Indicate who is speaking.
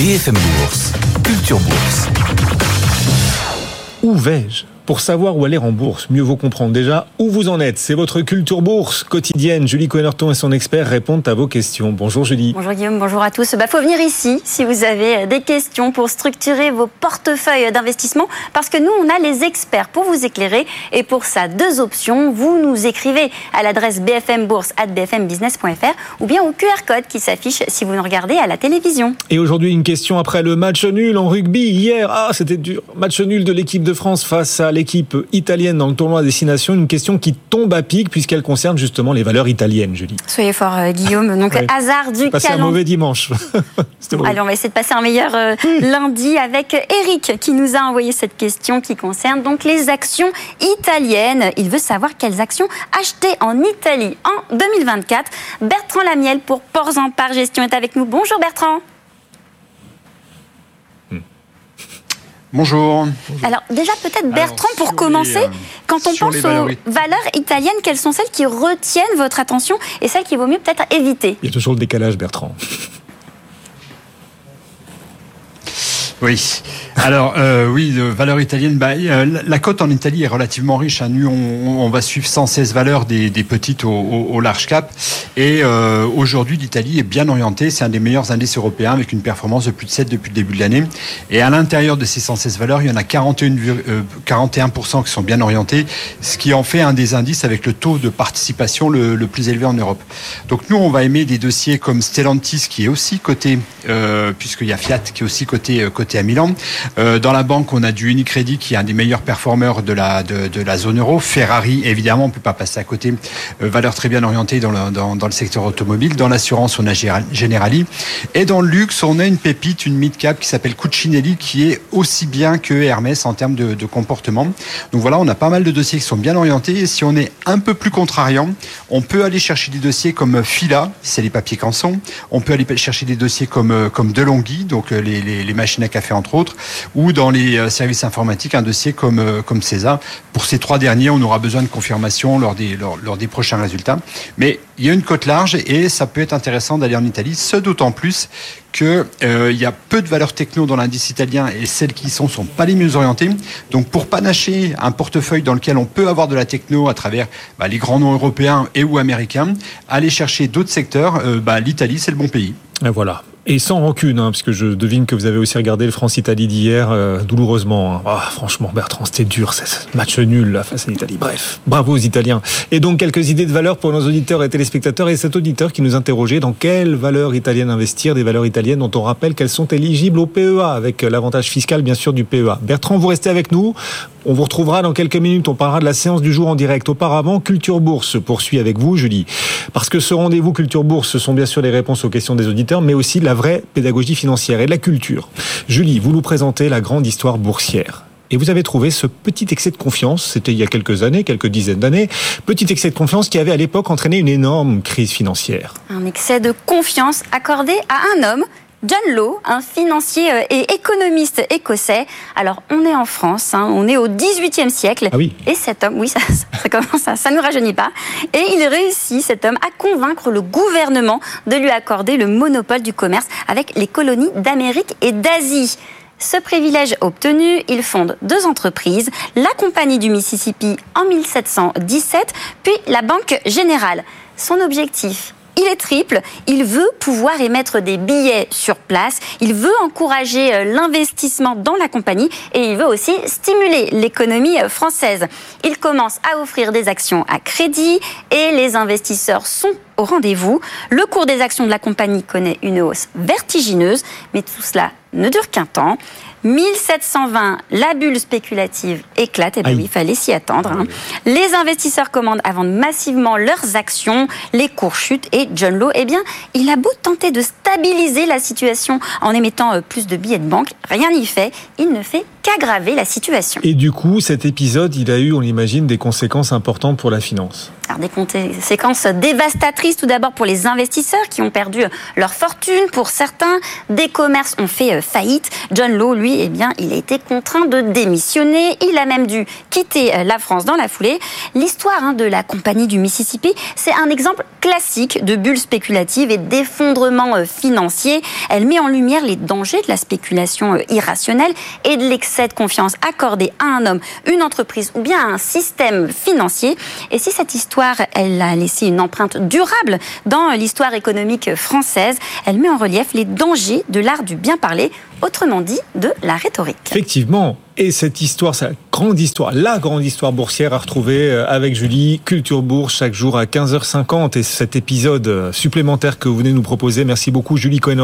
Speaker 1: BFM Bourse, Culture Bourse.
Speaker 2: Où vais-je? Pour savoir où aller en bourse, mieux vaut comprendre déjà où vous en êtes. C'est votre culture bourse quotidienne. Julie Coenerton et son expert répondent à vos questions. Bonjour Julie.
Speaker 3: Bonjour Guillaume, bonjour à tous. Il bah, faut venir ici si vous avez des questions pour structurer vos portefeuilles d'investissement parce que nous, on a les experts pour vous éclairer. Et pour ça, deux options. Vous nous écrivez à l'adresse bfmbourse.bfmbusiness.fr ou bien au QR code qui s'affiche si vous nous regardez à la télévision.
Speaker 2: Et aujourd'hui, une question après le match nul en rugby hier. Ah, c'était dur. Match nul de l'équipe de France face à l'équipe italienne dans le tournoi à destination. Une question qui tombe à pic puisqu'elle concerne justement les valeurs italiennes, Julie.
Speaker 3: Soyez fort, euh, Guillaume. Donc, hasard du
Speaker 2: calendrier. un mauvais dimanche.
Speaker 3: allez, on va essayer de passer un meilleur euh, lundi avec Eric qui nous a envoyé cette question qui concerne donc les actions italiennes. Il veut savoir quelles actions acheter en Italie en 2024. Bertrand Lamiel pour Ports en Par Gestion est avec nous. Bonjour Bertrand.
Speaker 4: Bonjour.
Speaker 3: Alors déjà peut-être Bertrand pour commencer, euh, quand on pense aux valeurs italiennes, quelles sont celles qui retiennent votre attention et celles qu'il vaut mieux peut-être éviter?
Speaker 2: Il y a toujours le décalage Bertrand.
Speaker 4: Oui. Alors euh, oui, valeur italienne. Bah, euh, la cote en Italie est relativement riche. Hein. Nous, on, va suivre 116 valeurs des, petites au, large cap. Et euh, aujourd'hui, l'Italie est bien orientée. C'est un des meilleurs indices européens avec une performance de plus de 7 depuis le début de l'année. Et à l'intérieur de ces 116 valeurs, il y en a 41, 41% qui sont bien orientés, ce qui en fait un des indices avec le taux de participation le, plus élevé en Europe. Donc nous, on va aimer des dossiers comme Stellantis qui est aussi coté, puisqu'il y a Fiat qui est aussi coté, coté à Milan. Euh, dans la banque, on a du Unicredit qui est un des meilleurs performeurs de la, de, la zone euro. Ferrari, évidemment, on ne peut pas passer à côté. Euh, valeur très bien orientée dans le, dans, le secteur automobile. Dans l'assurance, on a Generali. Et dans le luxe, on a une pépite, une mid-cap qui s'appelle Cucinelli qui est aussi bien que Hermès en termes de, comportement. Donc voilà, on a pas mal de dossiers qui sont bien orientés. Et si on est un peu plus contrariant, on peut aller chercher des dossiers comme Fila, c'est les papiers canson. On peut aller chercher des dossiers comme, comme Delonghi, donc les, les, les machines à café fait entre autres, ou dans les euh, services informatiques, un dossier comme, euh, comme César. Pour ces trois derniers, on aura besoin de confirmation lors des, lors, des prochains résultats. Mais il y a une cote large et ça peut être intéressant d'aller en Italie, ce d'autant plus qu'il euh, y a peu de valeurs techno dans l'indice italien et celles qui y sont sont pas les mieux orientées. Donc pour panacher un portefeuille dans lequel on peut avoir de la techno à travers bah, les grands noms européens et ou américains, aller chercher d'autres secteurs, bah, l'Italie c'est le bon pays.
Speaker 2: Voilà. Et sans rancune, hein, puisque je devine que vous avez aussi regardé le France-Italie d'hier euh, douloureusement. Hein. Ah, franchement, Bertrand, c'était dur, ce match nul là, face à l'Italie. Bref, bravo aux Italiens. Et donc, quelques idées de valeur pour nos auditeurs et téléspectateurs. Et cet auditeur qui nous interrogeait dans quelles valeurs italiennes investir, des valeurs italiennes dont on rappelle qu'elles sont éligibles au PEA, avec l'avantage fiscal, bien sûr, du PEA. Bertrand, vous restez avec nous. On vous retrouvera dans quelques minutes. On parlera de la séance du jour en direct. Auparavant, Culture Bourse poursuit avec vous, Julie. Parce que ce rendez-vous Culture Bourse, ce sont bien sûr les réponses aux questions des auditeurs, mais aussi la vraie pédagogie financière et de la culture. Julie, vous nous présentez la grande histoire boursière. Et vous avez trouvé ce petit excès de confiance, c'était il y a quelques années, quelques dizaines d'années, petit excès de confiance qui avait à l'époque entraîné une énorme crise financière.
Speaker 3: Un excès de confiance accordé à un homme John Law, un financier euh, et économiste écossais. Alors, on est en France, hein, on est au XVIIIe siècle.
Speaker 2: Ah oui.
Speaker 3: Et cet homme, oui, ça, ça commence, ça, ça nous rajeunit pas. Et il réussit, cet homme, à convaincre le gouvernement de lui accorder le monopole du commerce avec les colonies d'Amérique et d'Asie. Ce privilège obtenu, il fonde deux entreprises, la Compagnie du Mississippi en 1717, puis la Banque Générale. Son objectif, il est triple. Il veut pouvoir émettre des billets sur place. Il veut encourager euh, l'investissement dans la compagnie et il veut aussi stimuler l'économie euh, française. Il commence à offrir des actions à crédit et les investisseurs sont au rendez-vous. Le cours des actions de la compagnie connaît une hausse vertigineuse, mais tout cela ne dure qu'un temps. 1720, la bulle spéculative éclate. Et eh bien oui, il fallait s'y attendre. Hein. Les investisseurs commandent à vendre massivement leurs actions, les cours chutent et John Law, eh bien, il a beau tenter de stabiliser la situation en émettant euh, plus de billets de banque, rien n'y fait. Il ne fait qu'aggraver la situation.
Speaker 2: Et du coup, cet épisode, il a eu, on l'imagine, des conséquences importantes pour la finance.
Speaker 3: Alors, des conséquences dévastatrices tout d'abord pour les investisseurs qui ont perdu leur fortune. Pour certains, des commerces ont fait fait faillite. John Law, lui, eh bien, il a été contraint de démissionner. Il a même dû quitter la France dans la foulée. L'histoire hein, de la compagnie du Mississippi, c'est un exemple classique de bulle spéculative et d'effondrement financier. Elle met en lumière les dangers de la spéculation irrationnelle et de l'excès de confiance accordé à un homme, une entreprise ou bien à un système financier. Et si cette histoire, elle a laissé une empreinte durable dans l'histoire économique française, elle met en relief les dangers de l'art du bien parler, autrement dit de la rhétorique.
Speaker 2: Effectivement, et cette histoire, cette grande histoire, la grande histoire boursière à retrouver euh, avec Julie, Culture Bourse, chaque jour à 15h50. Et cet épisode euh, supplémentaire que vous venez nous proposer, merci beaucoup Julie Cohen